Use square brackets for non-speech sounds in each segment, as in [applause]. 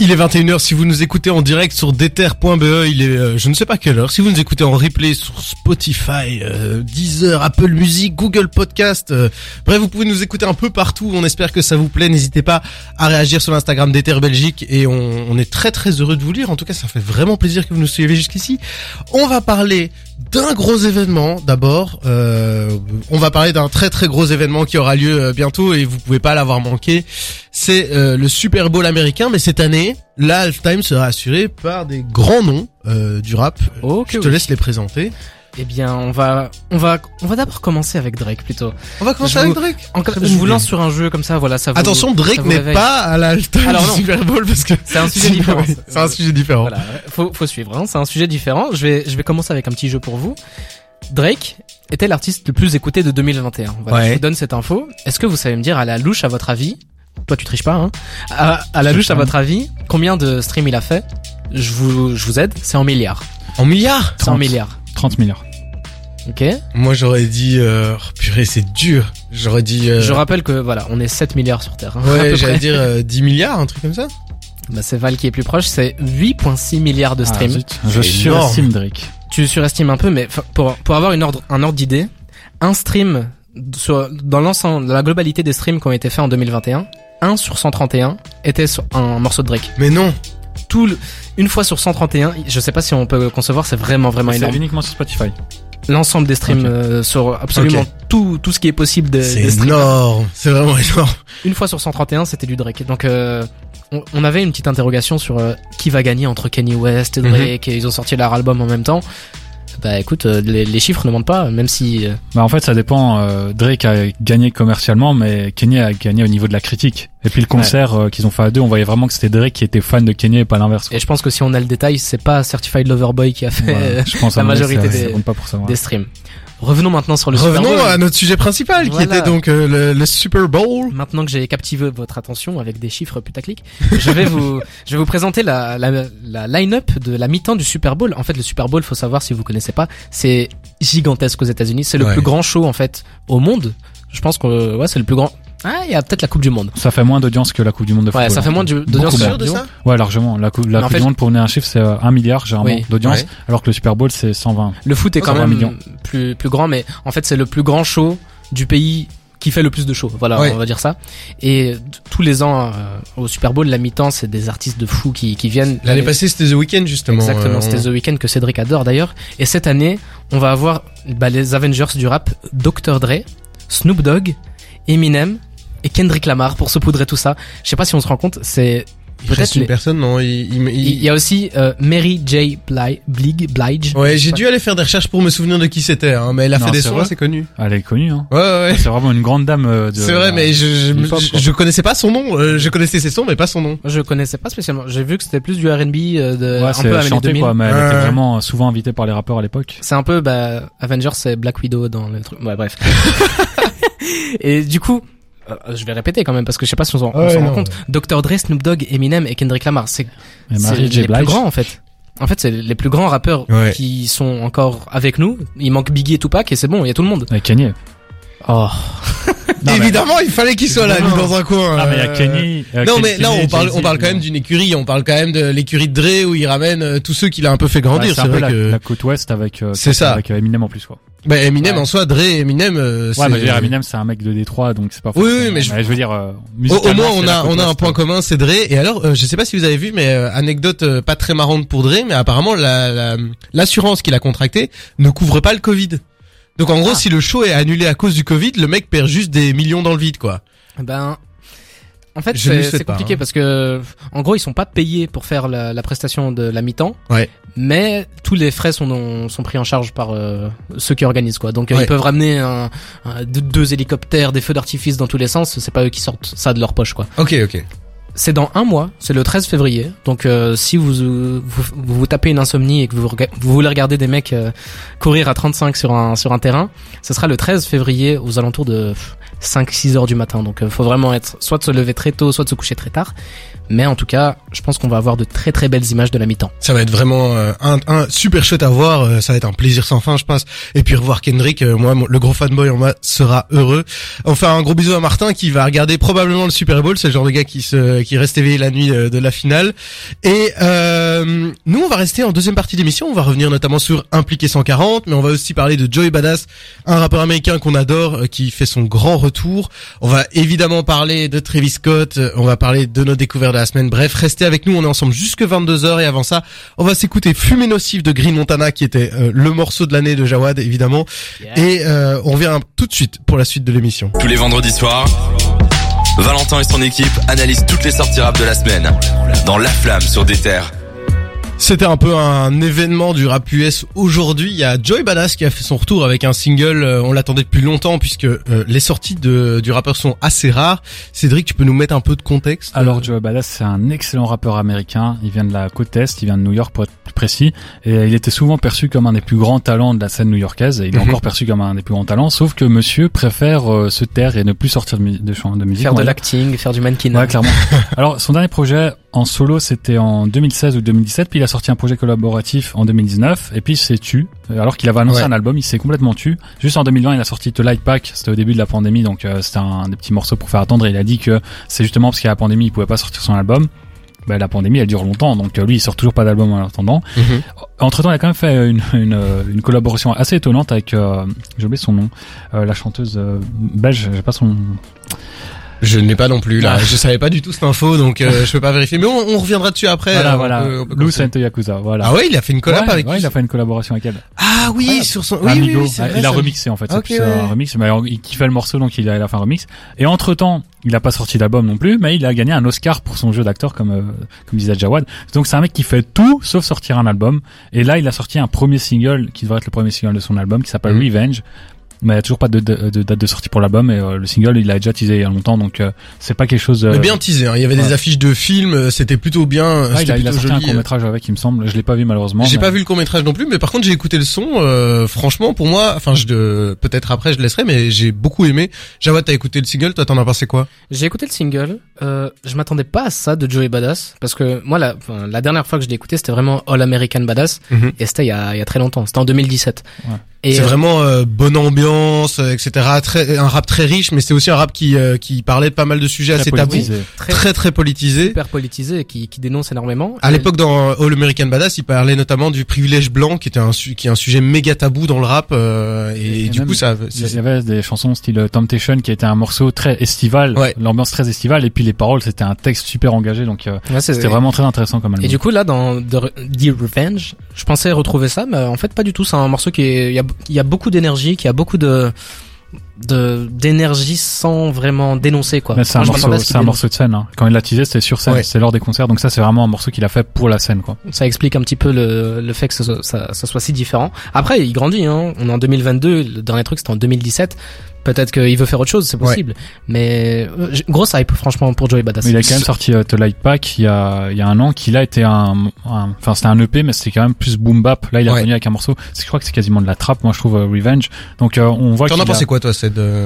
Il est 21h si vous nous écoutez en direct sur deter.be, il est euh, je ne sais pas quelle heure. Si vous nous écoutez en replay sur Spotify, euh, Deezer, Apple Music, Google Podcast, euh, bref, vous pouvez nous écouter un peu partout. On espère que ça vous plaît. N'hésitez pas à réagir sur l'Instagram d'Ether Belgique et on, on est très très heureux de vous lire. En tout cas, ça fait vraiment plaisir que vous nous suivez jusqu'ici. On va parler d'un gros événement d'abord. Euh, on va parler d'un très très gros événement qui aura lieu euh, bientôt et vous pouvez pas l'avoir manqué. C'est euh, le Super Bowl américain, mais cette année, la halftime sera assurée par des grands noms euh, du rap. Ok, Je te oui. laisse les présenter. Eh bien, on va, on va, on va d'abord commencer avec Drake plutôt. On va commencer Je avec vous- Drake. Encore, Très je vous lance sur un jeu comme ça, voilà, ça vous. Attention, Drake n'est pas à la halftime Alors du non. Super Bowl parce que C'est un sujet différent. [laughs] C'est un sujet différent. Voilà, faut, faut suivre. Hein. C'est un sujet différent. Je vais, je vais commencer avec un petit jeu pour vous. Drake était l'artiste le plus écouté de 2021. Voilà, Ouais. Je vous donne cette info. Est-ce que vous savez me dire à la louche, à votre avis, toi tu triches pas, hein à, à la louche, à votre avis, combien de streams il a fait Je vous, je vous aide. C'est en milliards. En milliards C'est en 30. milliards. 30 milliards. Ok. Moi j'aurais dit... Euh... oh, purée, c'est dur. J'aurais dit... euh, Je rappelle que voilà, on est 7 milliards sur Terre. hein, [laughs] Ouais, j'allais dire euh, 10 milliards, un truc comme ça. Bah, c'est Val qui est plus proche. C'est 8,6 milliards de Ah, streams. Je surestime Drake. tu surestimes un peu, mais pour, pour avoir une ordre, un ordre d'idée, un stream sur, dans l'ensemble, dans la globalité des streams qui ont été faits en 2021, 1 sur 131 était un morceau de Drake. Mais non. Tout le- une fois sur 131, je sais pas si on peut concevoir, c'est vraiment vraiment C'est énorme. uniquement sur Spotify. L'ensemble des streams euh, sur absolument tout tout ce qui est possible de, C'est énorme. C'est vraiment énorme. Une fois sur 131, c'était du Drake. Donc euh, on, on avait une petite interrogation sur euh, qui va gagner entre Kanye West et Mhm. Drake et ils ont sorti leur album en même temps. Bah écoute, euh, les, les chiffres ne mentent pas, même si euh, Bah en fait ça dépend. euh, Drake a gagné commercialement, mais Kanye a gagné au niveau de la critique. Et puis le concert euh, qu'ils ont fait à deux, on voyait vraiment que c'était Drake qui était fan de Kanye et pas l'inverse. Et je pense que si on a le détail, c'est pas Certified Lover Boy qui a fait euh, je pense la majorité des- ça compte pas pour ça. ouais. des streams. Revenons maintenant sur le Super Revenons Bowl. à notre sujet principal qui était donc euh, le, le Super Bowl. Maintenant que j'ai captivé votre attention avec des chiffres putaclic, je vais vous, [laughs] je vais vous présenter la, la, la line-up de la mi-temps du Super Bowl. En fait, le Super Bowl, faut savoir si vous connaissez pas, c'est gigantesque aux États-Unis. C'est le Ouais. plus grand show en fait au monde. Je pense que ouais, c'est le plus grand. Ah, il y a peut-être la Coupe du Monde. Ça fait moins d'audience que la Coupe du Monde de Ouais, football. ça fait moins de- d'audience que moins. la Coupe du Monde. Ouais, largement. La, coupe, la Coupe fait- du Monde, pour donner un chiffre, c'est euh, 1 milliard généralement Oui. d'audience, Ouais. alors que le Super Bowl, c'est 120. Le foot est quand ça même un million. plus plus grand, mais en fait c'est le plus grand show du pays qui fait le plus de shows. Voilà, Ouais. on va dire ça. Et tous les ans euh, au Super Bowl, la mi-temps, c'est des artistes de fous qui, qui viennent. L'année passée c'était The Weeknd justement. Exactement, Euh, c'était on- The Weeknd que Cédric adore d'ailleurs. Et cette année, on va avoir bah, les Avengers du rap, Dr Dre, Snoop Dogg, Eminem et Kendrick Lamar pour saupoudrer tout ça. Je sais pas si on se rend compte, c'est peut-être une les- personne non il, il- il- il y a aussi euh, Mary J. Blige, Blige, Blige. Ouais, j'ai dû aller faire des recherches pour me souvenir de qui c'était, hein, mais elle a Non, fait des c'est sons assez connus. Elle est connue, hein. Ouais, ouais, ouais. C'est vraiment une grande dame euh, de. C'est vrai, mais je, je, je, connaissais pas son nom. euh, je connaissais ses sons, mais pas son nom. Je connaissais pas spécialement. J'ai vu que c'était plus du R&B euh, de Ouais, un c'est peu chanté 2000. quoi, mais elle était vraiment souvent invitée par les rappeurs à l'époque. C'est un peu bah Avengers c'est Black Widow dans le truc. Ouais bref. [laughs] et du coup, euh, je vais répéter quand même parce que je sais pas si on s'en Ouais, rend non. compte. Dr Dre, Snoop Dogg, Eminem et Kendrick Lamar, c'est les plus grands en fait. En fait, c'est les plus grands rappeurs Ouais. qui sont encore avec nous. Il manque Biggie et Tupac et c'est bon, il y a tout le monde. Et Kanye. Oh. [laughs] Non, mais- Évidemment, il fallait qu'il soit là, lui, dans un coin. Ah, mais il y a Kanye. euh, Non mais là on parle on parle quand même d'une écurie, on parle quand même de l'écurie de Dre où il ramène euh, tous ceux qu'il a un peu fait grandir. c'est vrai la, que la côte ouest avec. euh, C'est ça. Avec euh, Eminem en plus quoi. bah, Eminem Ouais. en soi, Dre, Eminem. euh, Ouais, c'est- mais je veux dire, Eminem c'est un mec de Détroit donc c'est pas. Oui, oui, forcément- mais je- veux dire. euh, Au, au moins on a on a un point commun, c'est Dre. Et alors, euh, je sais pas si vous avez vu, mais euh, anecdote euh, pas très marrante pour Dre, mais apparemment la- la- l'assurance qu'il a contractée ne couvre pas le Covid. Donc en gros, Ah. si le show est annulé à cause du Covid, le mec perd juste des millions dans le vide, quoi. Ben, en fait, c'est pas, compliqué hein. parce que, en gros, ils sont pas payés pour faire la, la prestation de la mi-temps. Ouais. Mais tous les frais sont sont pris en charge par euh, ceux qui organisent quoi. Donc euh, Ouais. ils peuvent ramener un, un- deux, deux hélicoptères, des feux d'artifice dans tous les sens. C'est pas eux qui sortent ça de leur poche quoi. Ok, ok. C'est dans un mois, c'est le 13 février. Donc euh, si vous, vous, tapez une insomnie et que vous, voulez regarder des mecs euh, courir à 35 sur un sur un terrain, ce sera le 13 février aux alentours de 5-6 heures du matin. Donc euh, faut vraiment être soit de se lever très tôt, soit de se coucher très tard. Mais en tout cas, je pense qu'on va avoir de très très belles images de la mi-temps. Ça va être vraiment euh, un, un super chouette à voir. euh, ça va être un plaisir sans fin, je pense. Et puis revoir Kendrick, euh, moi, le gros fanboy en moi sera heureux. Enfin, un gros bisou à Martin qui va regarder probablement le Super Bowl. C'est le genre de gars qui se, qui reste éveillé la nuit euh, de la finale. Et euh, nous, on va rester en deuxième partie d'émission. On va revenir notamment sur Impliqué 140, mais on va aussi parler de Joey Badass, un rappeur américain qu'on adore, qui fait son grand retour. On va évidemment parler de Travis Scott. euh, On va parler de nos découvertes de la semaine. Bref, restez avec nous. On est ensemble jusque 22h et avant ça, on va s'écouter Fumée nocive de Green Montana, qui était euh, le morceau de l'année de Jawad, évidemment. Et euh, on revient tout de suite pour la suite de l'émission. Tous les vendredis soirs, Valentin et son équipe analysent toutes les sorties rap de la semaine dans La Flamme sur des terres. C'était un peu un événement du rap US aujourd'hui. Il y a Joey Badass qui a fait son retour avec un single. euh, on l'attendait depuis longtemps puisque euh, les sorties de, du rappeur sont assez rares. Cédric, tu peux nous mettre un peu de contexte? Alors Joe Badass, c'est un excellent rappeur américain. Il vient de la côte est, il vient de New York pour être plus précis. Et il était souvent perçu comme un des plus grands talents de la scène new-yorkaise. Et il est Mhm. encore perçu comme un des plus grands talents. Sauf que Monsieur préfère euh, se taire et ne plus sortir de, de, de musique. Faire de l'acting, faire du mannequin. Ouais, clairement. [laughs] Alors, son dernier projet en solo, c'était en 2016 ou 2017, puis il a sorti un projet collaboratif en 2019, et puis il s'est tu. Alors qu'il avait annoncé Ouais. un album, il s'est complètement tu. Juste en 2020, il a sorti The Light Pack, c'était au début de la pandémie, donc euh, c'était un des petits morceaux pour faire attendre, et il a dit que c'est justement parce qu'il y a la pandémie, il pouvait pas sortir son album. Ben, la pandémie, elle dure longtemps, donc euh, lui, il sort toujours pas d'album en attendant. Mhm. Entre temps, il a quand même fait une, une, euh, une collaboration assez étonnante avec, euh, j'ai oublié son nom, euh, la chanteuse euh, belge, j'ai pas son, Je n'ai pas non plus là. Ah. Je savais pas du tout cette info, donc euh, je peux pas vérifier. Mais on, on reviendra dessus après. voilà, euh, on voilà, peut- on peut Lou continuer. Santo Yakuza, voilà. Ah ouais, il a fait une collab Ouais, avec. ouais, il a fait une collaboration avec elle. Ah oui, Ouais. sur son. Oui, oui, Amigo. oui, vrai, il a remixé en fait. C'est un remix, mais il kiffait le morceau donc il a, il a fait un remix. Et entre temps, il a pas sorti d'album non plus, mais il a gagné un Oscar pour son jeu d'acteur comme euh, comme disait Jawad. Donc c'est un mec qui fait tout sauf sortir un album. Et là, il a sorti un premier single qui devrait être le premier single de son album qui s'appelle Mhm. Revenge. Mais il y a toujours pas de, de- de date de sortie pour l'album et euh, le single il a déjà teasé il y a longtemps donc euh, c'est pas quelque chose. euh, Mais bien teasé. Hein. Il y avait des affiches de films. euh, C'était plutôt bien. ouais, il C'était a, il a plutôt sorti un joli. court métrage avec il me semble. Je l'ai pas vu malheureusement. J'ai mais- pas vu le court métrage non plus, mais par contre j'ai écouté le son. euh, franchement, pour moi, enfin, je peut-être après je laisserai, mais j'ai beaucoup aimé. Jawad, t'as écouté le single, toi t'en as pensé quoi? J'ai écouté le single. Euh, je m'attendais pas à ça de Joey Badass parce que moi la, dernière fois que je l'ai écouté c'était vraiment All American Badass Mhm. et c'était il y a, il y a très longtemps. C'était en 2017. Ouais. C'est euh, vraiment euh, bonne ambiance, euh, etc. Très, un rap très riche, mais c'est aussi un rap qui euh, qui parlait de pas mal de sujets très assez tabous, très, très très politisé. super politisé et qui, qui dénonce énormément. À l'époque, dans All American Badass, il parlait notamment du privilège blanc, qui était un su- qui est un sujet méga tabou dans le rap, euh, et, Et du même, coup, ça. Il y avait des chansons style Temptation qui était un morceau très estival, Ouais. l'ambiance très estivale et puis les paroles c'était un texte super engagé donc euh, Ouais, c'était vraiment très intéressant comme album. Et du coup là dans The, The Revenge, je pensais retrouver ça, mais en fait pas du tout. C'est un morceau qui est, il y a, il y a beaucoup d'énergie, qui a beaucoup de de d'énergie sans vraiment dénoncer quoi. C'est un morceau, c'est un morceau de scène. Hein. Quand il l'a teasé, c'était sur scène, Ouais. c'est lors des concerts. Donc ça, c'est vraiment un morceau qu'il a fait pour la scène, quoi. Ça explique un petit peu le, le fait que ça, soit- ça, ça soit si différent. Après, il grandit. Hein. On est en 2022. Le dernier truc, c'était en 2017. Peut-être qu'il veut faire autre chose, c'est possible. Mais euh, grosse hype, franchement, pour Joey Badass. Mais il a quand même sorti euh, The Light Pack il y a, il y a un an, qui là était un, enfin c'était un EP, mais c'était quand même plus boom bap. Là, il est Ouais. revenu avec un morceau. c'est- Je crois que c'est quasiment de la trappe. Moi, je trouve euh, Revenge. Donc euh, on voit T'en as a- pensé quoi, toi, c'est de...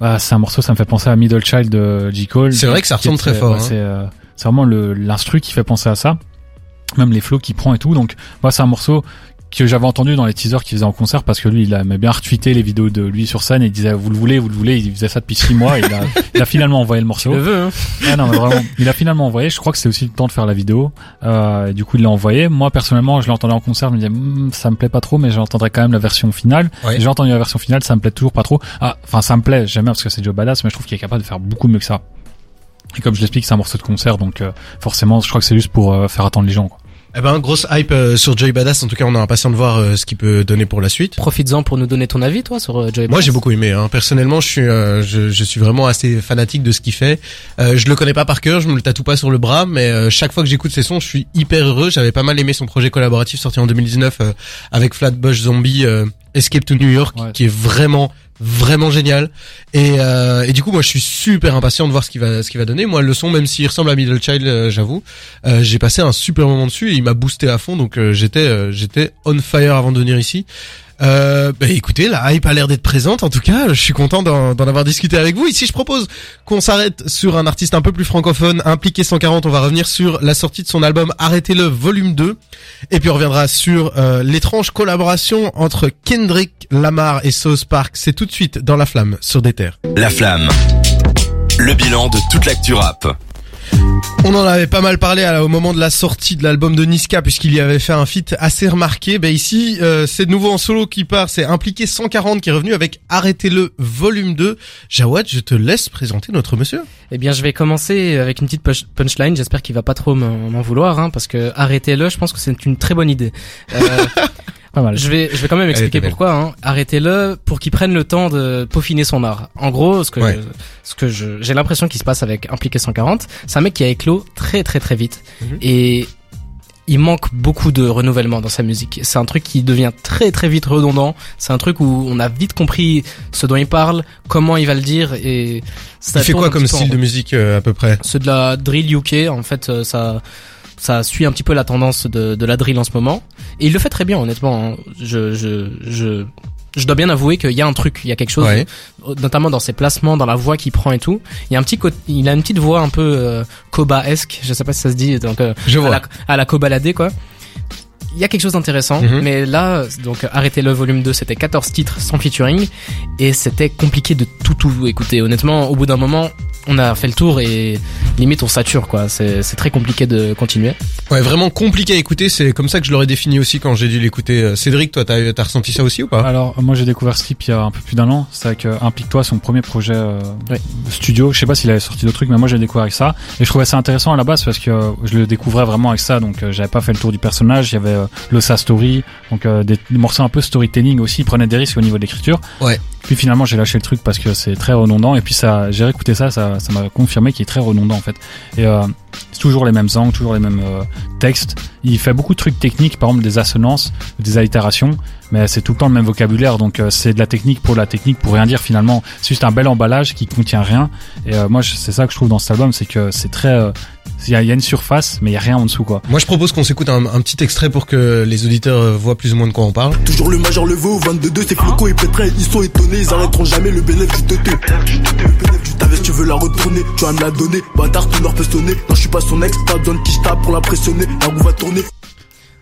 Ah, c'est un morceau, ça me fait penser à Middle Child de J Cole. C'est vrai que ça ressemble très fort, ouais, hein. C'est euh, vraiment l'instru qui fait penser à ça. Même les flows qu'il prend et tout. Donc moi, c'est un morceau que j'avais entendu dans les teasers qu'il faisait en concert parce que lui, il aimait bien retweeter les vidéos de lui sur scène et il disait vous le voulez, vous le voulez. Il faisait ça depuis six mois. Et il, a, [laughs] il a finalement envoyé le morceau. le veux, hein. Ouais, non, mais vraiment, il a finalement envoyé. Je crois que c'est aussi le temps de faire la vidéo. Euh, et du coup, il l'a envoyé. Moi, personnellement, je l'entendais en concert. Je me disais, Hmm, ça me plaît pas trop, mais j'entendrai quand même la version finale. Ouais. J'ai entendu la version finale, ça me plaît toujours pas trop. Ah, enfin, ça me plaît. J'aime bien parce que c'est Joe Badass, mais je trouve qu'il est capable de faire beaucoup mieux que ça. Et comme je l'explique, c'est un morceau de concert, donc euh, forcément, je crois que c'est juste pour euh, faire attendre les gens. Quoi. Eh ben, grosse hype euh, sur Joey Badass. En tout cas, on est impatient de voir euh, ce qu'il peut donner pour la suite. Profites-en pour nous donner ton avis, toi, sur euh, Joey Moi, Badass. j'ai beaucoup aimé. Hein. Personnellement, je suis, euh, je, je suis vraiment assez fanatique de ce qu'il fait. Euh, je le connais pas par cœur, je me le tatoue pas sur le bras, mais euh, chaque fois que j'écoute ses sons, je suis hyper heureux. J'avais pas mal aimé son projet collaboratif sorti en 2019 euh, avec Flatbush Zombie, euh, Escape to New York, Ouais. qui est vraiment vraiment génial. Et, euh, et du coup, moi, je suis super impatient de voir ce qu'il va, ce qu'il va donner. Moi, le son, même s'il ressemble à Middle Child, euh, j'avoue, euh, j'ai passé un super moment dessus et il m'a boosté à fond. Donc, euh, j'étais, euh, j'étais on fire avant de venir ici. Euh, bah écoutez, la hype a l'air d'être présente. En tout cas, je suis content d'en avoir discuté avec vous. Ici, je propose qu'on s'arrête sur un artiste un peu plus francophone, impliqué 140. On va revenir sur la sortie de son album Arrêtez-le, volume 2. Et puis on reviendra sur euh, l'étrange collaboration entre Kendrick Lamar et South Park. C'est tout de suite dans La Flamme, sur des terres. La flamme. Le bilan de toute l'actu rap. On en avait pas mal parlé au moment de la sortie de l'album de Niska puisqu'il y avait fait un feat assez remarqué. Ben ici, euh, c'est de nouveau en solo qui part, c'est Impliqué 140 qui est revenu avec Arrêtez-le volume 2. Jawad, je te laisse présenter notre monsieur. Eh bien, je vais commencer avec une petite punchline. J'espère qu'il va pas trop m'en m'en vouloir, hein, parce que arrêtez-le. Je pense que c'est une très bonne idée. Euh, [laughs] Pas mal. je vais, je vais quand même expliquer pourquoi. Hein. Arrêtez-le pour qu'il prenne le temps de peaufiner son art. En gros, ce que, Ouais. ce que je, j'ai l'impression qu'il se passe avec Impliqué 140, c'est un mec qui a éclos très très très vite Mhm. et il manque beaucoup de renouvellement dans sa musique. C'est un truc qui devient très très vite redondant. C'est un truc où on a vite compris ce dont il parle, comment il va le dire et ça Il fait quoi comme style de musique euh, à peu près? C'est de la drill UK. En fait, euh, ça, ça suit un petit peu la tendance de, de la drill en ce moment. Et il le fait très bien, honnêtement. hein. Je, je, je, je dois bien avouer qu'il y a un truc, il y a quelque chose, Ouais. notamment dans ses placements, dans la voix qu'il prend et tout. Il y a un petit il a une petite voix un peu euh, Koba-esque. Je sais pas si ça se dit, donc euh, Je à la, à la Kobalade, quoi. Il y a quelque chose d'intéressant, Mhm. mais là, donc arrêtez le volume 2, c'était 14 titres sans featuring, et c'était compliqué de tout tout écouter. Honnêtement, au bout d'un moment, on a fait le tour et limite on sature quoi. C'est très compliqué de continuer. Ouais, vraiment compliqué à écouter. C'est comme ça que je l'aurais défini aussi quand j'ai dû l'écouter. Euh, Cédric, toi, t'as t'as ressenti ça aussi ou pas? Alors moi j'ai découvert Slip il y a un peu plus d'un an. C'est avec euh, Implique-toi, son premier projet euh, studio. Je sais pas s'il avait sorti d'autres trucs, mais moi j'ai découvert avec ça. Et je trouvais ça intéressant à la base parce que euh, je le découvrais vraiment avec ça. Donc euh, j'avais pas fait le tour du personnage. Il y avait le sa story, donc euh, des, des morceaux un peu storytelling aussi. Il prenait des risques au niveau de l'écriture. Ouais. Puis finalement j'ai lâché le truc parce que c'est très redondant. Et puis ça, j'ai réécouté ça, ça, ça m'a confirmé qu'il est très redondant en fait. Et euh, c'est toujours les mêmes angles, toujours les mêmes euh, textes. Il fait beaucoup de trucs techniques, par exemple des assonances, des allitérations, mais c'est tout le temps le même vocabulaire. Donc euh, c'est de la technique pour la technique pour rien dire finalement. C'est juste un bel emballage qui contient rien. Et euh, moi c'est ça que je trouve dans cet album, c'est que c'est très, euh, il y, a, il y a une surface, mais il y a rien en dessous quoi. Moi, je propose qu'on s'écoute un, un petit extrait pour que les auditeurs euh, voient plus ou moins de quoi on parle. Toujours le major levé au 22 c'est Floco et Pétrin, ils sont étonnés, ils arrêteront jamais le bénéfice du TT. Ta veste, tu veux la retourner, tu vas me la donner, bâtard, ton heure peut sonner. Non, je suis pas son ex, pas besoin de qui je pour l'impressionner, la roue va tourner.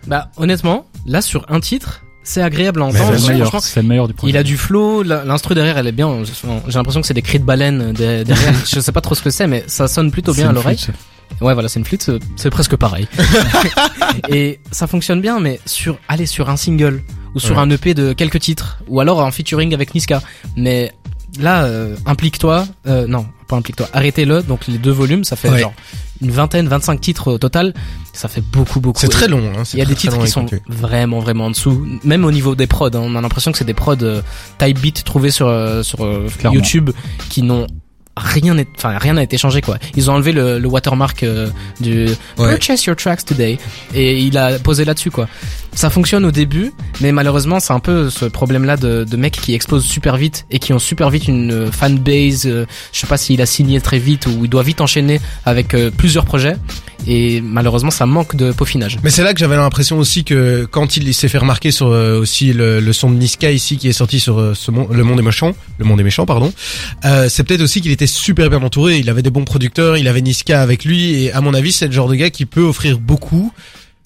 Bah honnêtement, là sur un titre, c'est agréable à entendre. C'est le meilleur, Franchement, c'est le meilleur du projet. Il a du flow, l'instru derrière elle est bien. J'ai l'impression que c'est des cris de baleine de- derrière. [laughs] Je sais pas trop ce que c'est, mais ça sonne plutôt bien à l'oreille. Ouais, voilà, c'est une flûte, c'est- c'est presque pareil. [laughs] et ça fonctionne bien, mais sur, allez, sur un single ou sur Ouais. un EP de quelques titres, ou alors en featuring avec Niska. Mais là, euh, implique-toi, euh, non, pas implique-toi, arrêtez-le. Donc les deux volumes, ça fait Ouais. genre une vingtaine, 25 titres au total. Ça fait beaucoup, beaucoup. C'est très long. Hein, Il y a très, des titres qui sont écouter. vraiment vraiment en dessous, même au niveau des prods. hein. on a l'impression que c'est des prods euh, type beat trouvés sur euh, sur euh, Clairement. YouTube qui n'ont rien n'est- enfin rien n'a été changé quoi. Ils ont enlevé le, le watermark euh, du purchase your tracks today et il a posé là-dessus quoi. Ça fonctionne au début, mais malheureusement c'est un peu ce problème-là de, de mecs qui explosent super vite et qui ont super vite une euh, fanbase. euh, je sais pas s'il a signé très vite ou il doit vite enchaîner avec euh, plusieurs projets et malheureusement ça manque de peaufinage. Mais c'est là que j'avais l'impression aussi que quand il s'est fait remarquer sur aussi le, le son de Niska ici qui est sorti sur ce monde, le monde est méchant, le monde est méchant pardon. Euh, c'est peut-être aussi qu'il était super bien entouré. Il avait des bons producteurs, il avait Niska avec lui et à mon avis c'est le genre de gars qui peut offrir beaucoup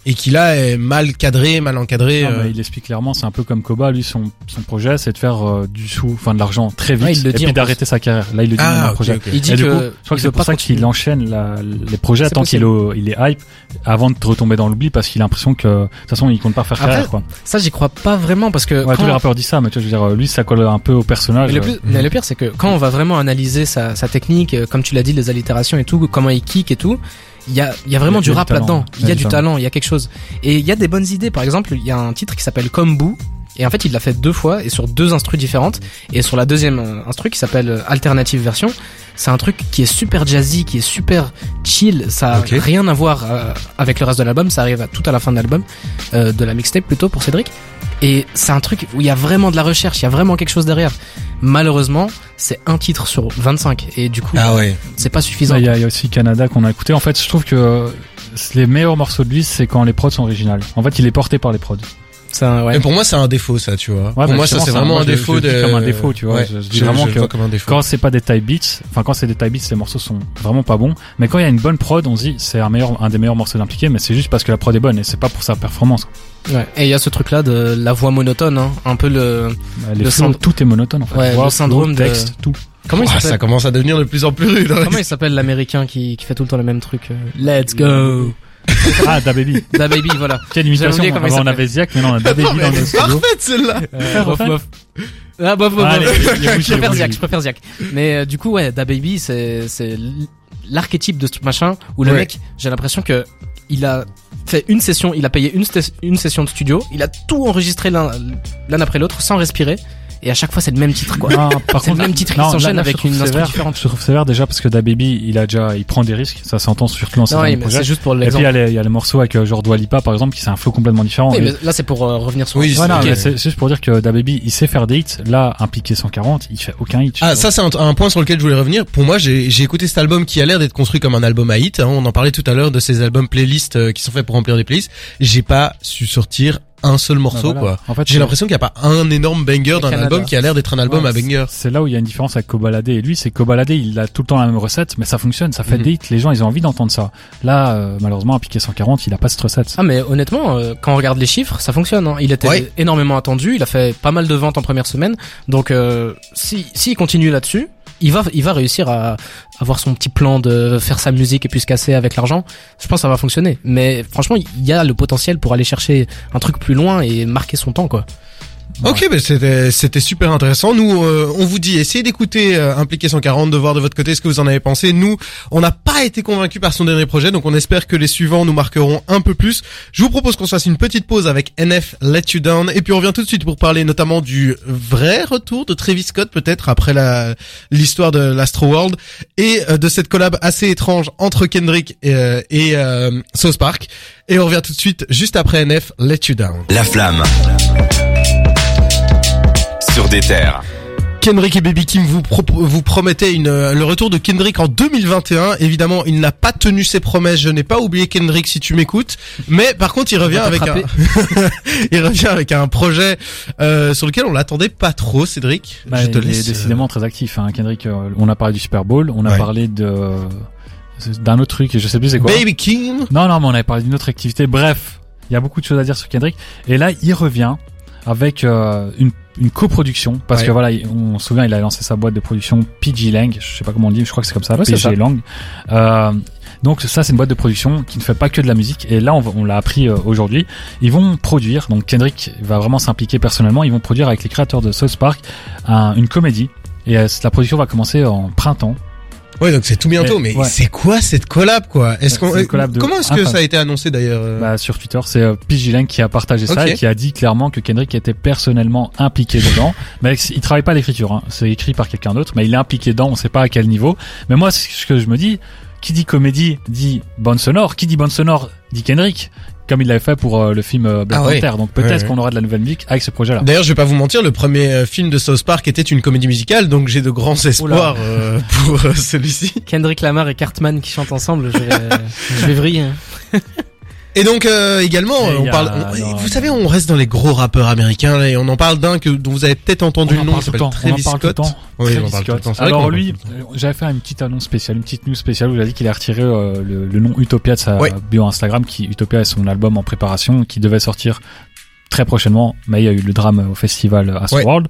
et qui là est mal cadré, mal encadré. Non, euh. mais il explique clairement, c'est un peu comme Koba, lui son, son projet c'est de faire euh, du sou, enfin de l'argent très vite Ouais, il le et dit, puis d'arrêter sa carrière. Là il le dit dans Ah, le ok, projet. ok. Il dit Et du que coup, je crois il que c'est pour ça qu'il enchaîne la, les projets C'est tant qu'il est, au- il est hype avant de retomber dans l'oubli parce qu'il a l'impression que de toute façon il compte pas faire Après, carrière quoi. Ça, j'y crois pas vraiment parce que Ouais, quand- tous les rappeurs disent ça, mais tu vois, je veux dire, lui ça colle un peu au personnage. mais le, plus- euh, mais le pire, c'est que quand on va vraiment analyser sa, sa technique, euh, comme tu l'as dit, les allitérations et tout, comment il kick et tout, il y a, y a vraiment Il y a du du rap là-dedans. Il y a du talent, il y a quelque chose. Et il y a des bonnes idées. Par exemple, il y a un titre qui s'appelle Kombu. Et en fait, il l'a fait deux fois et sur deux instrus différentes. Et sur la deuxième euh, instru qui s'appelle euh, Alternative Version, c'est un truc qui est super jazzy, qui est super chill. Ça a rien à voir euh, avec le reste de l'album. Ça arrive à tout à la fin de l'album, euh, de la mixtape plutôt pour Cédric. Et c'est un truc où il y a vraiment de la recherche, il y a vraiment quelque chose derrière. Malheureusement, c'est un titre sur 25 et du coup, Ah ouais. c'est pas suffisant. Il y, y a aussi Canada qu'on a écouté. En fait, je trouve que les meilleurs morceaux de lui, c'est quand les prods sont originales. En fait, il est porté par les prods. Un, ouais. Mais pour moi, c'est un défaut, ça, tu vois. pour bah, moi, ça, c'est ça, vraiment moi, un je- je défaut de... comme un défaut, tu vois. Ouais, Je- je dis vraiment que comme un défaut. Quand c'est pas des type beats, enfin quand c'est des type beats, les morceaux sont vraiment pas bons. Mais quand il y a une bonne prod, on se dit c'est un meilleur, un des meilleurs morceaux d'impliqué, mais c'est juste parce que la prod est bonne et c'est pas pour sa performance. Ouais. Et il y a ce truc-là de la voix monotone, hein. un peu le. Bah, Le synd- tout est monotone en fait. Ouais, Voix, le syndrome flow, de- texte, tout. Comment il Ah, ça commence à devenir de plus en plus rude. hein. Comment il s'appelle l'américain qui, qui fait tout le temps le même truc euh, Let's go [laughs] Ah, Da Baby. Da Baby, voilà. Quelle imitation. Avant on avait Ziak, maintenant on a Da Baby dans le studio. Parfaite, celle-là Euh, bof, bof. Ah, bof, bof, Je préfère. Ziak, je préfère Ziak. Mais euh, du coup, ouais, Da Baby, c'est c'est l'archétype de ce machin où le mec, j'ai l'impression que il a fait une session, il a payé une, une session de studio, il a tout enregistré l'un après l'autre sans respirer. Et à chaque fois, c'est le même titre, quoi. Non, [laughs] par C'est le contre, même titre qui s'enchaîne avec une sévère. différente. Je trouve sévère déjà parce que Da Baby, il a déjà, il prend des risques. Ça s'entend surtout dans ses c'est juste pour Et puis il y, l'exemple. a les, il y a les morceaux avec euh, genre Dua Lipa par exemple qui c'est un flow complètement différent. Oui, mais là, c'est pour euh, revenir sur. Oui, Ouais, non, Ok. mais c'est c'est juste pour dire que DaBaby, il sait faire des hits. Là, impliqué 140, il fait aucun hit. Ah, vois. ça c'est un, un point sur lequel je voulais revenir. Pour moi, j'ai j'ai écouté cet album qui a l'air d'être construit comme un album à hit. hein. On en parlait tout à l'heure de ces albums playlists euh, qui sont faits pour remplir des playlists. J'ai pas su sortir un seul morceau, Bah, voilà. quoi. En fait, J'ai l'impression qu'il n'y a pas un énorme banger d'un album qui a l'air d'être un album Ouais, à banger. C'est là où il y a une différence avec Kobalade et lui, c'est Kobalade, il a tout le temps la même recette, mais ça fonctionne, ça fait Mhm. des hits, les gens, ils ont envie d'entendre ça. Là, euh, malheureusement, impliqué 140, il a pas cette recette. Ah mais honnêtement, euh, quand on regarde les chiffres, ça fonctionne. Hein. Il était Ouais. énormément attendu, il a fait pas mal de ventes en première semaine. Donc euh, si s'il continue là-dessus, il va il va réussir à avoir son petit plan de faire sa musique et puis se casser avec l'argent. Je pense que ça va fonctionner. Mais franchement, il y a le potentiel pour aller chercher un truc plus loin et marquer son temps quoi. Ok, ben c'était c'était super intéressant. Nous, euh, on vous dit, essayez d'écouter euh, Impliqué 140, de voir de votre côté ce que vous en avez pensé. Nous, on n'a pas été convaincus par son dernier projet, donc on espère que les suivants nous marqueront un peu plus. Je vous propose qu'on se fasse une petite pause avec NF Let You Down, et puis on revient tout de suite pour parler notamment du vrai retour de Travis Scott, peut-être après la l'histoire de l'Astro World et euh, de cette collab assez étrange entre Kendrick et, euh, et euh, South Park. Et on revient tout de suite juste après NF Let You Down. La flamme. Des terres. Kendrick et Baby Kim vous, pro- vous promettaient une, euh, le retour de Kendrick en 2021. Évidemment, il n'a pas tenu ses promesses. Je n'ai pas oublié Kendrick si tu m'écoutes. Mais par contre, il revient avec un, [laughs] il revient avec un projet euh, sur lequel on l'attendait pas trop, Cédric. Bah, Je te il laisse. est décidément très actif, hein, Kendrick. euh, on a parlé du Super Bowl, on a Ouais. parlé de d'un autre truc, et je sais plus c'est quoi. Baby Kim. Non, non, mais on avait parlé d'une autre activité. Bref, il y a beaucoup de choses à dire sur Kendrick. Et là, il revient avec euh, une, une coproduction. Parce Ouais. que voilà, il- on se souvient, il a lancé sa boîte de production PG Lang. Je sais pas comment on dit, je crois que c'est comme ça. Ouais. PG Lang. Euh, donc ça, c'est une boîte de production qui ne fait pas que de la musique. Et là, on, l'a appris euh, aujourd'hui. Ils vont produire. Donc Kendrick va vraiment s'impliquer personnellement. Ils vont produire avec les créateurs de South Park un- une comédie. Et euh, la production va commencer en printemps. Ouais, donc c'est tout bientôt. Mais, Mais, ouais. c'est quoi cette collab, quoi? Est-ce qu'on, de- comment est-ce que ça a été annoncé d'ailleurs euh? Bah, sur Twitter, c'est euh, qui a partagé ça et qui a dit clairement que Kendrick était personnellement impliqué dedans. [laughs] mais il travaille pas à l'écriture, hein. c'est écrit par quelqu'un d'autre, mais il est impliqué dedans, on sait pas à quel niveau. Mais moi, ce que je me dis, qui dit comédie dit bande sonore, qui dit bande sonore dit Kendrick, comme il l'avait fait pour euh, le film euh, Black Ah ouais. Panther. Donc peut-être Ouais, qu'on aura de la nouvelle musique avec ce projet-là. D'ailleurs, je vais pas vous mentir, le premier euh, film de South Park était une comédie musicale, donc j'ai de grands espoirs euh, pour euh, celui-ci. Kendrick Lamar et Cartman qui chantent ensemble, je vais, [laughs] je vais vriller. Et donc euh, également, Et on y a- parle. on- non, vous non. savez, on reste dans les gros rappeurs américains et on en parle d'un que dont vous avez peut-être entendu On le nom. parle tout temps, on en Travis parle tout le Scott. temps. Oui, Travis on parle tout le Scott. temps. Vrai qu'on Alors lui, tout temps. j'avais fait une petite annonce spéciale, une petite news spéciale où il a dit qu'il a retiré euh, le, le nom Utopia de sa bio Instagram, qui Utopia est son album en préparation, qui devait sortir très prochainement, mais il y a eu le drame au festival Astroworld.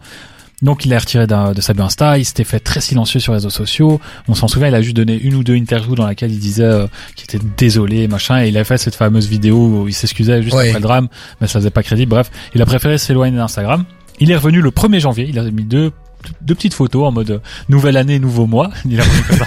Donc il l'a retiré de sa Insta, il s'était fait très silencieux sur les réseaux sociaux. On s'en souvient, il a juste donné une ou deux interviews dans laquelle il disait euh, qu'il était désolé, machin, et il a fait cette fameuse vidéo où il s'excusait juste Ouais. après le drame, mais ça faisait pas crédible. Bref, il a préféré s'éloigner d'Instagram. Il est revenu le 1er janvier, il a mis deux deux petites photos en mode euh, nouvelle année, nouveau mois. [laughs] Il comme ça.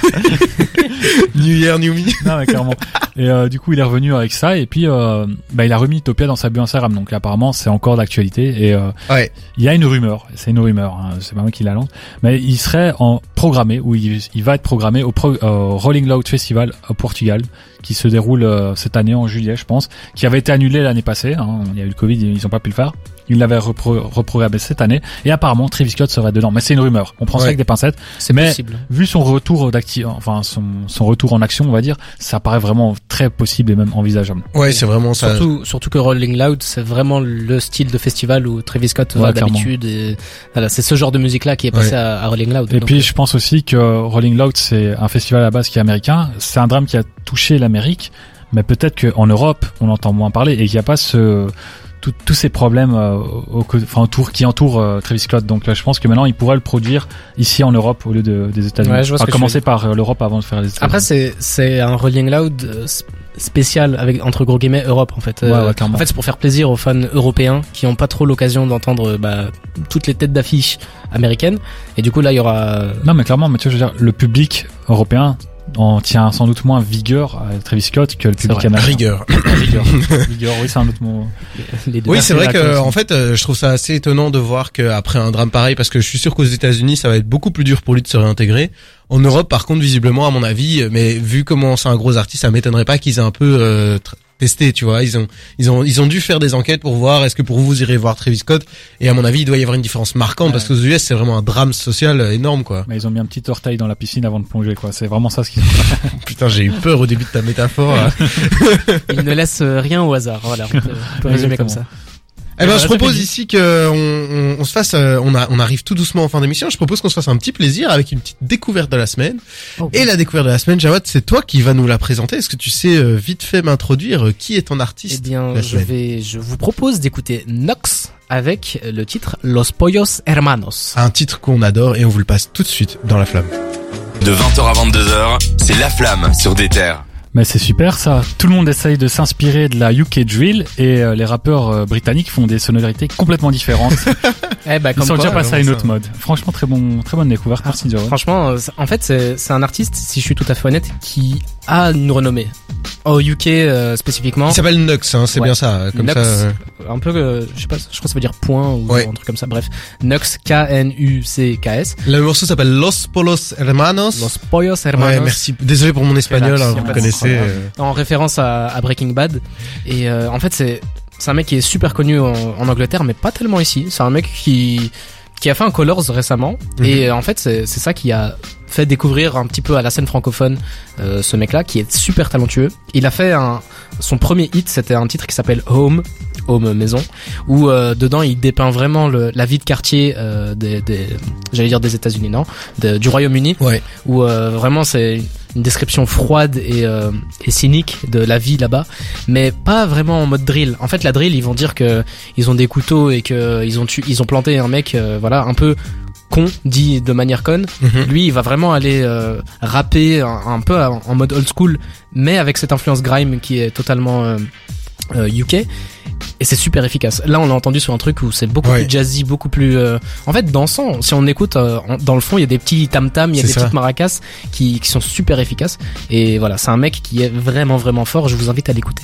[laughs] New Year, New Me. non, mais clairement. Et euh, du coup, il est revenu avec ça et puis euh, bah, il a remis Utopia dans sa Instagram. Donc apparemment, c'est encore d'actualité et euh, Ouais. il y a une rumeur, c'est une rumeur, hein, c'est pas moi qui la lance, mais il serait en programmé ou il, il va être programmé au pro- euh, Rolling Loud Festival au Portugal qui se déroule euh, cette année en juillet, je pense, qui avait été annulé l'année passée. Hein, il y a eu le Covid, ils ont pas pu le faire. Il l'avait repro- reprogrammé cette année et apparemment Travis Scott serait dedans. Mais c'est une rumeur. On prend ça avec des pincettes. C'est Mais- possible. Vu son retour d'activité, enfin son son retour en action, on va dire, ça paraît vraiment très possible et même envisageable. Ouais, c'est vraiment ça. Surtout, surtout que Rolling Loud, c'est vraiment le style de festival où Travis Scott Ouais, va d'habitude. Voilà, c'est ce genre de musique-là qui est passé Ouais. à, à Rolling Loud. Et Donc, puis je pense aussi que Rolling Loud c'est un festival à la base qui est américain. C'est un drame qui a touché l'Amérique, mais peut-être qu'en Europe on entend moins parler et qu'il n'y a pas ce tous ces problèmes euh, au, enfin, autour qui entourent euh, Travis Scott. Donc là, je pense que maintenant il pourrait le produire ici en Europe au lieu de, des États-Unis. Ouais, Enfin, commencer par euh, l'Europe avant de faire les États-Unis. Après, c'est c'est un Rolling Loud euh, spécial avec entre gros guillemets Europe en fait. Ouais, Euh, ouais, en fait, c'est pour faire plaisir aux fans européens qui ont pas trop l'occasion d'entendre bah, toutes les têtes d'affiche américaines. Et du coup, là, il y aura. Non, mais clairement, mais tu vois, je veux dire, le public européen en tient sans doute moins vigueur à Travis Scott que le public américain. Rigueur. [coughs] Vigueur. vigueur, oui, c'est un autre mot. les deux. Oui, c'est vrai que en fait, euh, je trouve ça assez étonnant de voir qu'après un drame pareil, parce que je suis sûr qu'aux États-Unis, ça va être beaucoup plus dur pour lui de se réintégrer. En Europe, par contre, visiblement, à mon avis, euh, mais vu comment c'est un gros artiste, ça m'étonnerait pas qu'ils aient un peu euh, testé, tu vois. Ils ont, ils ont, ils ont dû faire des enquêtes pour voir est-ce que pour vous, vous irez voir Travis Scott. Et à mon avis, il doit y avoir une différence marquante Ouais. parce qu'aux US, c'est vraiment un drame social énorme, quoi. Mais ils ont mis un petit orteil dans la piscine avant de plonger, quoi. C'est vraiment ça ce qu'ils [laughs] Putain, j'ai eu peur au début de ta métaphore. là. Il ne laisse euh, rien au hasard. Voilà, on peut, on peut résumer comme ça. Eh ben, Voilà, je propose ici que on, on, on se fasse, euh, on, a, on arrive tout doucement en fin d'émission. Je propose qu'on se fasse un petit plaisir avec une petite découverte de la semaine. Oh, Et la découverte de la semaine, Jawad, c'est toi qui vas nous la présenter. Est-ce que tu sais euh, vite fait m'introduire euh, qui est ton Eh artiste bien, la je vais, je vous propose d'écouter Nox avec le titre Los Pollos Hermanos. Un titre qu'on adore et on vous le passe tout de suite dans la flamme. De 20h à 22h, c'est La Flamme sur des terres. Mais c'est super ça. Tout le monde essaye de s'inspirer de la UK drill et euh, les rappeurs euh, britanniques font des sonorités complètement différentes. [laughs] Eh ben, Ils comme sont quoi, déjà passés à une ça. autre mode. Franchement, très bon, très bonne découverte. Merci Joe. Franchement, euh, en fait, c'est c'est un artiste, si je suis tout à fait honnête, qui a une renommée. Au UK euh, spécifiquement, Il s'appelle Nux, hein, c'est Ouais. bien ça. Comme Nux. ça. euh, un peu, euh, je sais pas, je crois que ça veut dire point ou Ouais. un truc comme ça. Bref, Nux, K-N-U-C-K-S. Le morceau s'appelle Los Polos Hermanos. Los Pollos Hermanos. Ouais, merci. Désolé pour mon espagnol, hein, vous connaissez. En référence à, à Breaking Bad. Et euh, en fait, c'est c'est un mec qui est super connu en, en Angleterre, mais pas tellement ici. C'est un mec qui qui a fait un Colors récemment. Mhm. Et euh, en fait, c'est ça qui a fait découvrir un petit peu à la scène francophone euh, ce mec-là, qui est super talentueux. Il a fait un son premier hit, c'était un titre qui s'appelle Home. Home maison où euh, dedans il dépeint vraiment le, la vie de quartier euh, des, des j'allais dire des États-Unis non de- du Royaume-Uni Ouais. où vraiment c'est une description froide et, euh, et cynique de la vie là-bas, mais pas vraiment en mode drill. En fait, la drill, ils vont dire que ils ont des couteaux et que ils ont tu, ils ont planté un mec, euh, voilà, un peu con, dit de manière conne. mhm. Lui, il va vraiment aller euh, rapper un, un peu en, en mode old school, mais avec cette influence grime qui est totalement euh, euh, UK. Et c'est super efficace. Là, on l'a entendu sur un truc où c'est beaucoup Ouais. plus jazzy, beaucoup plus, euh, en fait, dansant. Si on écoute, euh, en- dans le fond, il y a des petits tam tam, il y a des ça. petites maracas qui, qui sont super efficaces. Et voilà, c'est un mec qui est vraiment vraiment fort. Je vous invite à l'écouter.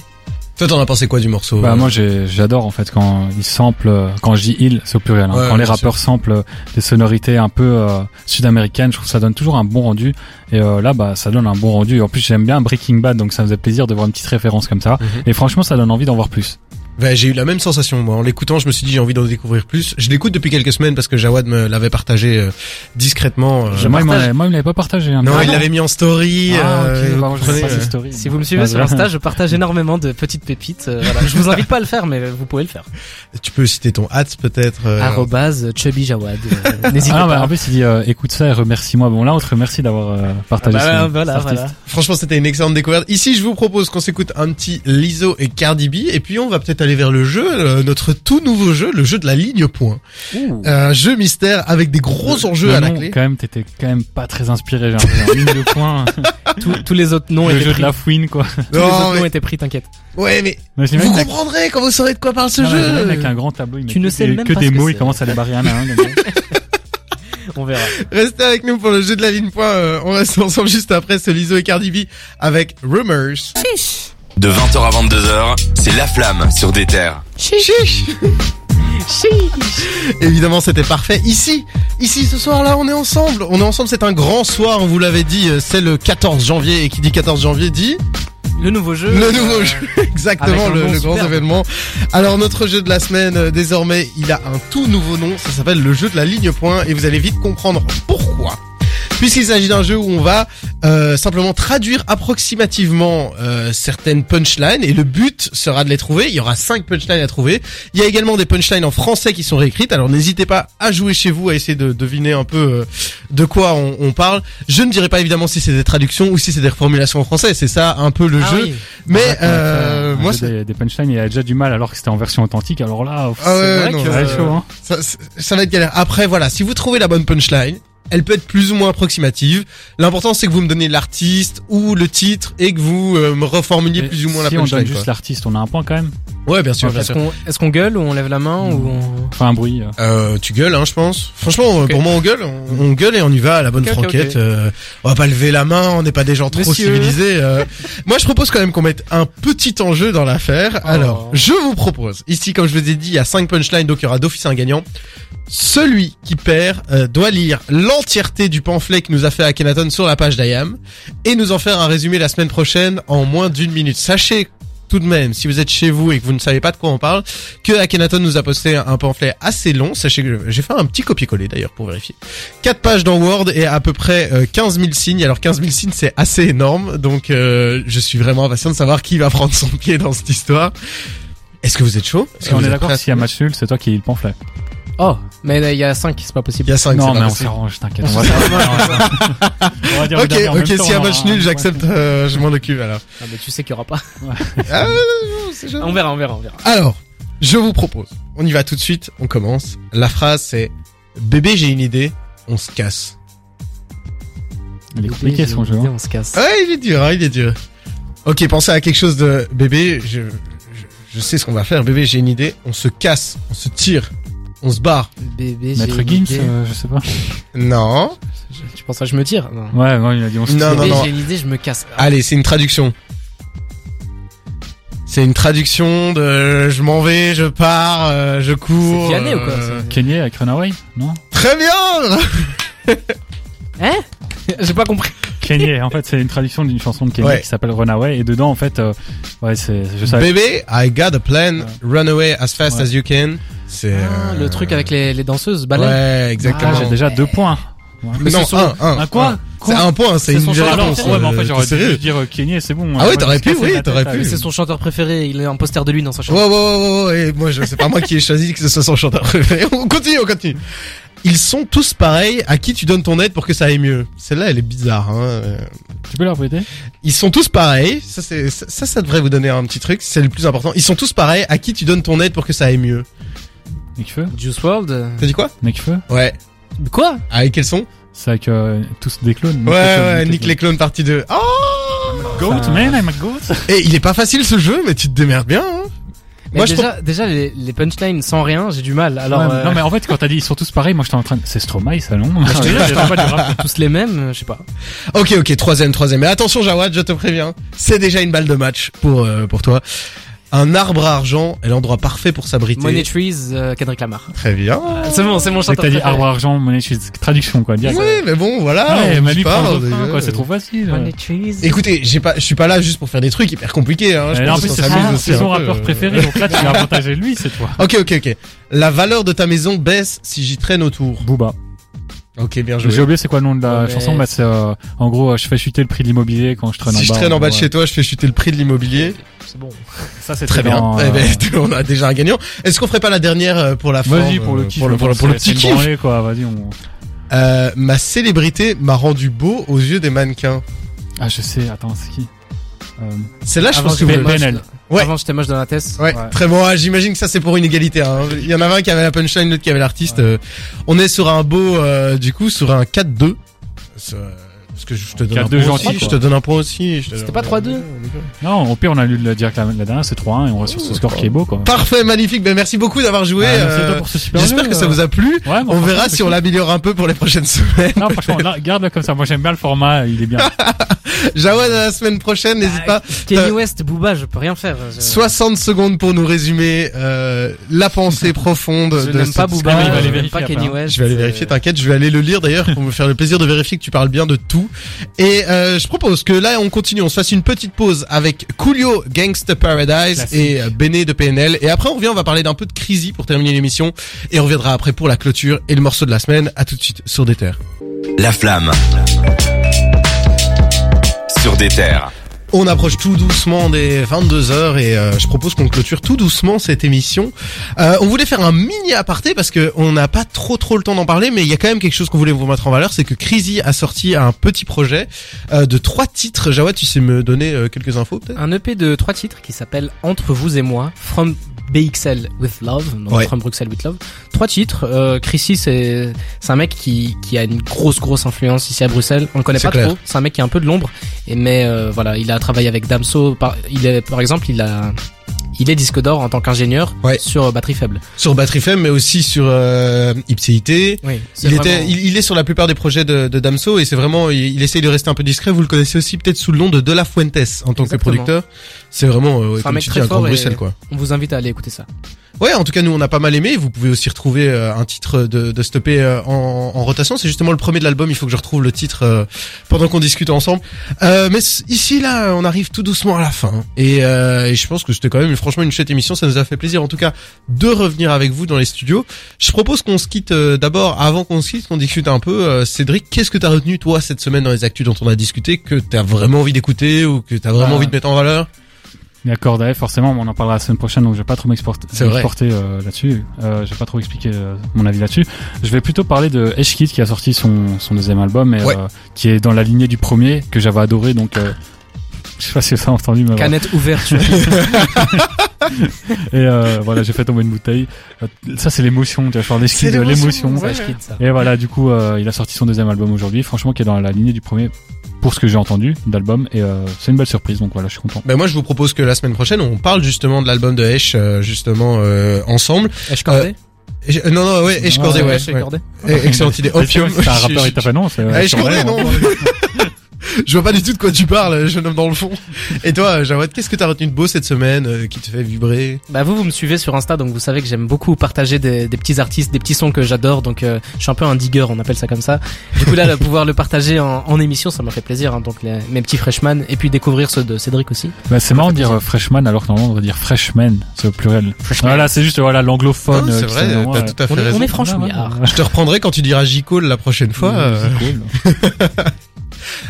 Toi, t'en as pensé quoi du morceau Bah euh moi j'ai- j'adore en fait quand ils samplent, euh, quand je dis ils c'est au pluriel, hein. Ouais, quand les rappeurs samplent des sonorités un peu euh, sud-américaines, je trouve que ça donne toujours un bon rendu et euh, là bah ça donne un bon rendu. En plus j'aime bien Breaking Bad donc ça me faisait plaisir de voir une petite référence comme ça Mhm. et franchement ça donne envie d'en voir plus. Ouais, j'ai eu la même sensation. Moi, en l'écoutant, je me suis dit j'ai envie d'en découvrir plus. Je l'écoute depuis quelques semaines parce que Jawad me l'avait partagé euh, discrètement. euh, moi, il m'en partage. moi il me l'avait pas partagé. Hein, Non, mais- il l'avait mis en story. Ah, euh, vous euh, stories. Si vous me suivez Ah, sur Insta, je partage énormément de petites pépites. euh, voilà. Je vous invite pas à le faire, mais vous pouvez le faire. [laughs] Tu peux citer ton hâte peut-être. euh, Arrobase Chubby Jawad. euh, [laughs] N'hésitez Ah, bah, pas. en plus il dit euh, écoute ça et remercie-moi. Bon là on te remercie d'avoir euh, partagé Ah bah, ce- voilà, voilà. Franchement, c'était une excellente découverte. Ici, je vous propose qu'on s'écoute un petit Lizzo et Cardi B, et puis on va peut-être aller vers le jeu, euh, notre tout nouveau jeu, le jeu de la ligne point. Ouh. Un jeu mystère avec des gros enjeux Le à la nom, clé. quand même t'étais quand même pas très inspiré. J'ai l'impression. Ligne de points, [laughs] Tous, tous les autres noms le étaient jeu de pris. la fouine quoi. Tous les autres noms mais- étaient pris, t'inquiète. Ouais, mais Mais vous comprendrez quand vous saurez de quoi parle ce Non, mais jeu. j'imagine avec un grand tableau, il Tu ne sais des, même que pas des mots, il commence à les barrer un à un. [laughs] [laughs] On verra. Restez avec nous pour le jeu de la ligne point. Euh, on reste ensemble juste après ce Lizzo et Cardi B avec Rumors. De 20h à 22h, c'est La Flamme sur des terres. Chiche. Évidemment, c'était parfait. Ici, ici, ce soir-là, on est ensemble. On est ensemble, c'est un grand soir, on vous l'avait dit, euh, c'est le 14 janvier. Et qui dit 14 janvier dit Le nouveau jeu. le euh, nouveau jeu. [laughs] Exactement, avec un le, grand événement. Alors, notre jeu de la semaine, euh, désormais, il a un tout nouveau nom. Ça s'appelle le jeu de la ligne point. Et vous allez vite comprendre. Puisqu'il s'agit d'un jeu où on va euh, simplement traduire approximativement euh, certaines punchlines et le but sera de les trouver. Il y aura cinq punchlines à trouver. Il y a également des punchlines en français qui sont réécrites. Alors n'hésitez pas à jouer chez vous, à essayer de deviner un peu euh, de quoi on, on parle. Je ne dirai pas évidemment si c'est des traductions ou si c'est des reformulations en français. C'est ça un peu le Ah jeu. oui. Mais euh, moi, des, des punchlines, il a déjà du mal alors que c'était en version authentique. Alors là, pff, Ah ouais, c'est vrai non, que ça- c'est chaud. Hein. ça, ça va être galère. Après, voilà, si vous trouvez la bonne punchline, elle peut être plus ou moins approximative. L'important, c'est que vous me donnez l'artiste ou le titre et que vous euh, me reformuliez plus ou moins si la on punchline. donne juste l'artiste, on a un point quand même. Ouais, bien sûr, bien Est-ce qu'on est-ce qu'on gueule ou on lève la main ou on... Enfin un bruit. euh. Euh, tu gueules, hein, je pense. Franchement, pour moi, on gueule, on, on gueule et on y va à la bonne franquette. Euh, on va pas lever la main, on n'est pas des gens trop Monsieur. civilisés. euh. Moi, je propose quand même qu'on mette un petit enjeu dans l'affaire. Alors, Oh. je vous propose, ici, comme je vous ai dit, il y a cinq punchlines, donc il y aura d'office un gagnant. Celui qui perd euh, doit lire l'entièreté du pamphlet que nous a fait Akhenaton sur la page d'IAM et nous en faire un résumé la semaine prochaine en moins d'une minute. Sachez tout de même, si vous êtes chez vous et que vous ne savez pas de quoi on parle, que Akhenaton nous a posté un pamphlet assez long. Sachez que j'ai fait un petit copier-coller d'ailleurs pour vérifier. 4 pages dans Word et à peu près euh, 15 000 signes. Alors 15 000 signes c'est assez énorme, donc euh, je suis vraiment impatient de savoir qui va prendre son pied dans cette histoire. Est-ce que vous êtes chaud? Est-ce que on vous est d'accord à s'il y a ce- match nul, c'est toi qui lis le pamphlet. Oh, mais il y a 5, c'est pas Il possible. y a 5 non, mais on s'arrange, t'inquiète. On va [laughs] on va dire Ok, ok, s'il y a match nul, j'accepte, euh, je m'en occupe alors. Ah, mais tu sais qu'il y aura pas. Ah. On verra, on verra, on verra. Alors, je vous propose, on y va tout de suite, on commence. La phrase c'est Bébé, j'ai une idée, on se casse. Il est compliqué son jeu. hein. On se casse. Ouais, il est dur, hein, il est dur. Ok, pensez à quelque chose de bébé, je, je, je sais ce qu'on va faire. Bébé, j'ai une idée, on se casse, on se tire, on se barre. Bébé, Maître Gims, euh, je sais pas. Non. Je- Tu penses que je me tire Non. Ouais, ouais, il a dit on se Non, tire. non, Bébé, non. j'ai une idée, je me casse. Allez, c'est une traduction. C'est une traduction de je m'en vais, je pars, euh, je cours. C'est ou quoi euh, Kenny avec Runaway, non? Très bien Hein? [laughs] J'ai pas compris. Kenny, en fait, c'est une traduction d'une chanson de Kenny Ouais. qui s'appelle Runaway et dedans, en fait, euh, ouais, c'est, je savais. Bébé, I got a plan, run away as fast Ouais. as you can. C'est Ah, euh, Le truc avec les, les danseuses, baleines. Ouais, exactement. Ah, j'ai déjà deux points. Ouais. non, ce sont- un, un, Un quoi. C'est un point, c'est une réponse. ouais, mais en fait, euh, j'aurais dû dire euh, Kenny c'est bon. Ah ouais, t'aurais pu, oui, t'aurais pu. C'est son chanteur préféré, il a un poster de lui dans sa Ouais, chambre. ouais, ouais, ouais, ouais, moi, c'est pas moi qui ai choisi que ce soit son chanteur préféré. [laughs] On continue, on continue. Ils sont tous pareils, à qui tu donnes ton aide pour que ça aille mieux? Celle-là, elle est bizarre, hein. Tu peux la répéter? Ils sont tous pareils. Ça, c'est, ça, ça, ça devrait vous donner un petit truc. C'est le plus important. Ils sont tous pareils. À qui tu donnes ton aide pour que ça aille mieux? Nekfeu Juice euh, T'as dit quoi? Nekfeu Ouais. Quoi? Avec quels sons? C'est avec euh, tous des clones. Ouais, ouais, Nick les clones partie 2. Oh! Goat, man, I'm a goat. Et il est pas facile ce jeu, mais tu te démerdes bien, hein. Mais Moi, je déjà, déjà les, les punchlines sans rien, j'ai du mal. Alors, Ouais, euh, Non, mais en fait, quand t'as dit ils sont tous pareils, moi j'étais en train de. C'est Stromae, ça, non? Je te [laughs] jure, je pas du rap. [laughs] tous les mêmes, euh, je sais pas. Ok, ok, troisième, troisième. Mais attention, Jawad, je te préviens. C'est déjà une balle de match pour, euh, pour toi. Un arbre à argent est l'endroit parfait pour s'abriter. Money Trees, euh, Kendrick Lamar. Très bien. C'est bon, c'est mon chanteur t'as dit arbre argent, monnaie, je suis traduction, quoi. Direct. Oui, mais bon, voilà. Ouais, quoi, c'est trop facile. Money Trees. Écoutez, j'ai pas, je suis pas là juste pour faire des trucs hyper compliqués, hein. Je là, en pense plus, c'est son, rappeur euh. préféré, donc là, tu l'as avantagé [laughs] lui, c'est toi. Ok, ok, ok. La valeur de ta maison baisse si j'y traîne autour. Booba. Ok, bien J'ai joué. oublié c'est quoi le nom de la Ouais. chanson, mais c'est, euh, en gros, euh, je fais chuter le prix de l'immobilier quand je traîne en bas. Si je traîne en bas de ouais. chez toi, je fais chuter le prix de l'immobilier. C'est bon. Ça, c'est Très bien. dans, Eh euh, ben, [laughs] on a déjà un gagnant. Est-ce qu'on ferait pas la dernière euh, pour la fin Vas-y, pour le euh, kiff. pour le, pour le, pour le petit kiff. quoi, vas-y, on... Euh, ma célébrité m'a rendu beau aux yeux des mannequins. Ah, je sais, attends, c'est qui? Euh, Celle-là, je Avant, pense que vous... Ben- PNL. Ouais. Avant, j'étais moche dans la thèse. Ouais, Ouais. très bon. Ah, J'imagine que ça c'est pour une égalité. Hein. Il y en avait un qui avait la punchline, l'autre qui avait l'artiste. Ouais. Euh, on est sur un beau, euh, du coup, sur un 4-2. Euh, que je te donne un 4-2 point aussi. Je te donne un point aussi. C'était pas 3-2? Non, au pire, on a lu le direct la, la dernière, c'est 3-1 et on reste sur ce score qui est beau, quoi. Parfait, magnifique. Ben merci beaucoup d'avoir joué. Ah, merci à toi euh, pour ce super J'espère que ça euh. vous a plu. Ouais, bon, On verra si on l'améliore un peu pour les prochaines [laughs] semaines. Non, franchement, là, garde-le comme ça. Moi, j'aime bien le format, il est bien. [laughs] Jawad à la semaine prochaine, n'hésite pas. Kenny Euh, West, Booba, je peux rien faire. Je- 60 secondes pour nous résumer euh, la pensée profonde Je de n'aime pas Booba, mais il va aller je n'aime vérifier pas Kenny hein. West. Je vais aller vérifier, t'inquiète, je vais aller le lire d'ailleurs pour me faire le plaisir de vérifier que tu parles bien de tout. Et euh, je propose que là on continue, on se fasse une petite pause avec Coolio Gangsta Paradise Classique. et euh, Béné de PNL. Et après on revient, on va parler d'un peu de Crazy pour terminer l'émission. Et on reviendra après pour la clôture et le morceau de la semaine. À tout de suite sur des terres. La flamme. Sur des terres. On approche tout doucement des 22 heures et euh, je propose qu'on clôture tout doucement cette émission. Euh, on voulait faire un mini aparté parce que on n'a pas trop trop le temps d'en parler, mais il y a quand même quelque chose qu'on voulait vous mettre en valeur, c'est que Crazy a sorti un petit projet euh, de trois titres. Jawad, tu sais me donner quelques infos peut-être? Un EP de trois titres qui s'appelle Entre vous et moi, From BXL with Love, donc Ouais. From Bruxelles with Love. Trois titres. Euh, Chrissy, c'est un mec qui qui a une grosse grosse influence ici à Bruxelles. On le connaît pas clair. trop. C'est un mec qui est un peu de l'ombre. Et mais euh, voilà, il a travaillé avec Damso. Par, il est par exemple, il a il est disque d'or en tant qu'ingénieur Ouais. sur euh, batterie faible. Sur Battery FM, mais aussi sur euh, Ipséité. Oui. Il était, il, il est sur la plupart des projets de, de Damso et c'est vraiment, il, il essaye de rester un peu discret. Vous le connaissez aussi peut-être sous le nom de De La Fuentes en tant que producteur. C'est vraiment, euh, comme tu dis, un grand Bruxelles quoi. On vous invite à aller écouter ça. Ouais, en tout cas, nous, on a pas mal aimé. Vous pouvez aussi retrouver euh, un titre de, de Stoppé euh, en, en rotation. C'est justement le premier de l'album. Il faut que je retrouve le titre euh, pendant qu'on discute ensemble. Euh, mais ici, là, on arrive tout doucement à la fin. Et, euh, et je pense que c'était quand même, franchement, une chouette émission. Ça nous a fait plaisir, en tout cas, de revenir avec vous dans les studios. Je propose qu'on se quitte euh, d'abord, avant qu'on se quitte, qu'on discute un peu. Euh, Cédric, qu'est-ce que t'as retenu, toi, cette semaine dans les actus dont on a discuté, que t'as vraiment envie d'écouter ou que t'as vraiment Bah, envie de mettre en valeur? A Corday, forcément, on en parlera la semaine prochaine, donc je vais pas trop m'exporter euh, là-dessus. Euh, je vais pas trop expliquer euh, mon avis là-dessus. Je vais plutôt parler de Eshkid qui a sorti son, son deuxième album et Ouais. qui est dans la lignée du premier que j'avais adoré. Donc, je sais pas si ça a entendu, mais voilà. Canette ouverte. [laughs] Et euh, voilà, j'ai fait tomber une bouteille. Ça, c'est l'émotion. Tu je parle d'Eshkid, C'est de l'émotion, ouais. Et voilà, du coup, euh, il a sorti son deuxième album aujourd'hui. Franchement, qui est dans la lignée du premier pour ce que j'ai entendu d'album. Et euh, c'est une belle surprise. Donc voilà, je suis content. Ben moi je vous propose que la semaine prochaine on parle justement de l'album de Hesh euh, justement euh, ensemble. Esh Cordé Et je- euh, non non ouais Hesh Ah, Cordé ouais, ouais. Esh ouais. Cordé. Excellente idée. Opium. C'est un rappeur, [laughs] je- il t'a fait non. c'est- Corday, connais, hein. non. Je vois pas du tout de quoi tu parles, jeune homme dans le fond. Et toi, Jawad, qu'est-ce que t'as retenu de beau cette semaine euh, qui te fait vibrer? Bah vous, vous me suivez sur Insta, donc vous savez que j'aime beaucoup partager des, des petits artistes, des petits sons que j'adore, donc euh, je suis un peu un digger, on appelle ça comme ça. Du coup là, de pouvoir le partager en, en émission, ça m'a fait plaisir, hein, donc les- mes petits freshmen, et puis découvrir ceux de Cédric aussi. Bah, c'est marrant de dire euh, freshman alors que normalement on devrait dire freshman, c'est au pluriel. Voilà, c'est juste voilà l'anglophone. Ah, euh, C'est vrai, t'as ouais. tout à fait On est, raison. on est franchouillard. Je te reprendrai quand tu diras J-Call la prochaine fois. Cool. [laughs]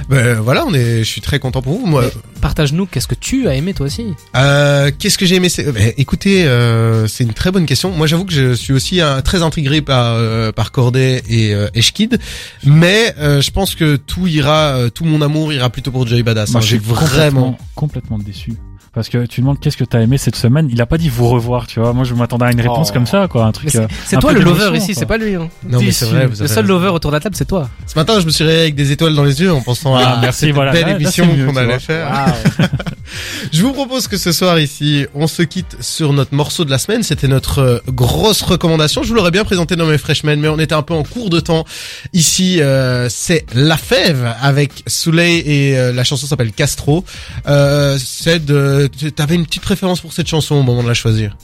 Ben voilà, on est, je suis très content pour vous. Moi, Partage-nous, qu'est-ce que tu as aimé toi aussi Euh, Qu'est-ce que j'ai aimé c'est- ben, Écoutez, euh, c'est une très bonne question. Moi, j'avoue que je suis aussi très intégré par euh, par Corday et euh, Eshkid, mais euh, je pense que tout ira, euh, tout mon amour ira plutôt pour Joey Badass. Moi, hein. je J'ai suis vraiment. complètement, complètement déçu. Parce que tu demandes qu'est-ce que t'as aimé cette semaine, il a pas dit vous revoir, tu vois. Moi, je m'attendais à une réponse Oh. comme ça, quoi, un truc. C'est euh, toi le lover ici, c'est pas lui. Hein. Non, mais c'est vrai. Vous Le seul raison. lover autour de la table, c'est toi. Ce matin, je me suis réveillé avec des étoiles dans les yeux en pensant Ah, à merci, cette voilà. belle Là, là, émission qu'on tu allait faire. [laughs] Je vous propose que ce soir ici, on se quitte sur notre morceau de la semaine. C'était notre euh, grosse recommandation. Je vous l'aurais bien présenté dans mes freshmen, mais on était un peu en cours de temps. Ici, euh, c'est La Fève avec Soleil et euh, la chanson s'appelle Castro. Euh, c'est de... T'avais une petite préférence pour cette chanson au moment de la choisir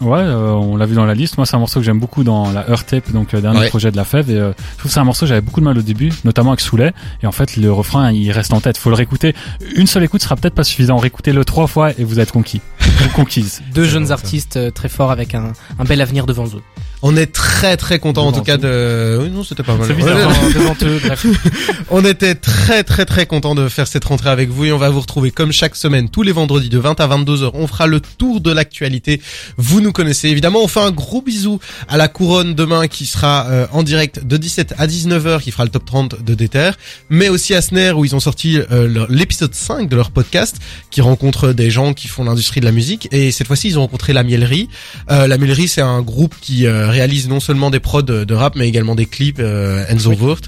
Ouais, euh, on l'a vu dans la liste. Moi, c'est un morceau que j'aime beaucoup dans la Earth Tape, donc euh, dernier Ouais. projet de la Fève. Et euh, je trouve que c'est un morceau j'avais beaucoup de mal au début, notamment avec Soulet. Et en fait, le refrain, il reste en tête. Faut le réécouter. Une seule écoute sera peut-être pas suffisant. Réécoutez-le trois fois et vous êtes conquis, ou conquise. [laughs] Deux jeunes artistes euh, très forts avec un, un bel avenir devant eux. On est très très content en tout cas de... Oui, non, c'était pas mal. Hein. [laughs] [laughs] On était très très très content de faire cette rentrée avec vous et on va vous retrouver comme chaque semaine tous les vendredis de 20 à 22 heures. On fera le tour de l'actualité. Vous nous connaissez évidemment. On fait un gros bisou à la couronne demain qui sera euh, en direct de 17 à 19 heures qui fera le top 30 de Déter, mais aussi à Sner où ils ont sorti euh, l'épisode 5 de leur podcast qui rencontre des gens qui font l'industrie de la musique et cette fois-ci ils ont rencontré la Mielerie. Euh, la Mielerie c'est un groupe qui euh, réalise non seulement des prods de, de rap mais également des clips euh, Enzo Wurt.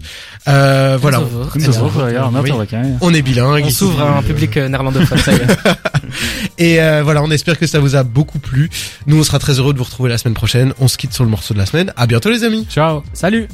Euh, voilà. Enzo Wurt. Oui. On est bilingue. On s'ouvre à un public euh, néerlandophone. [laughs] Et euh, voilà, on espère que ça vous a beaucoup plu. Nous, on sera très heureux de vous retrouver la semaine prochaine. On se quitte sur le morceau de la semaine. À bientôt les amis. Ciao. Salut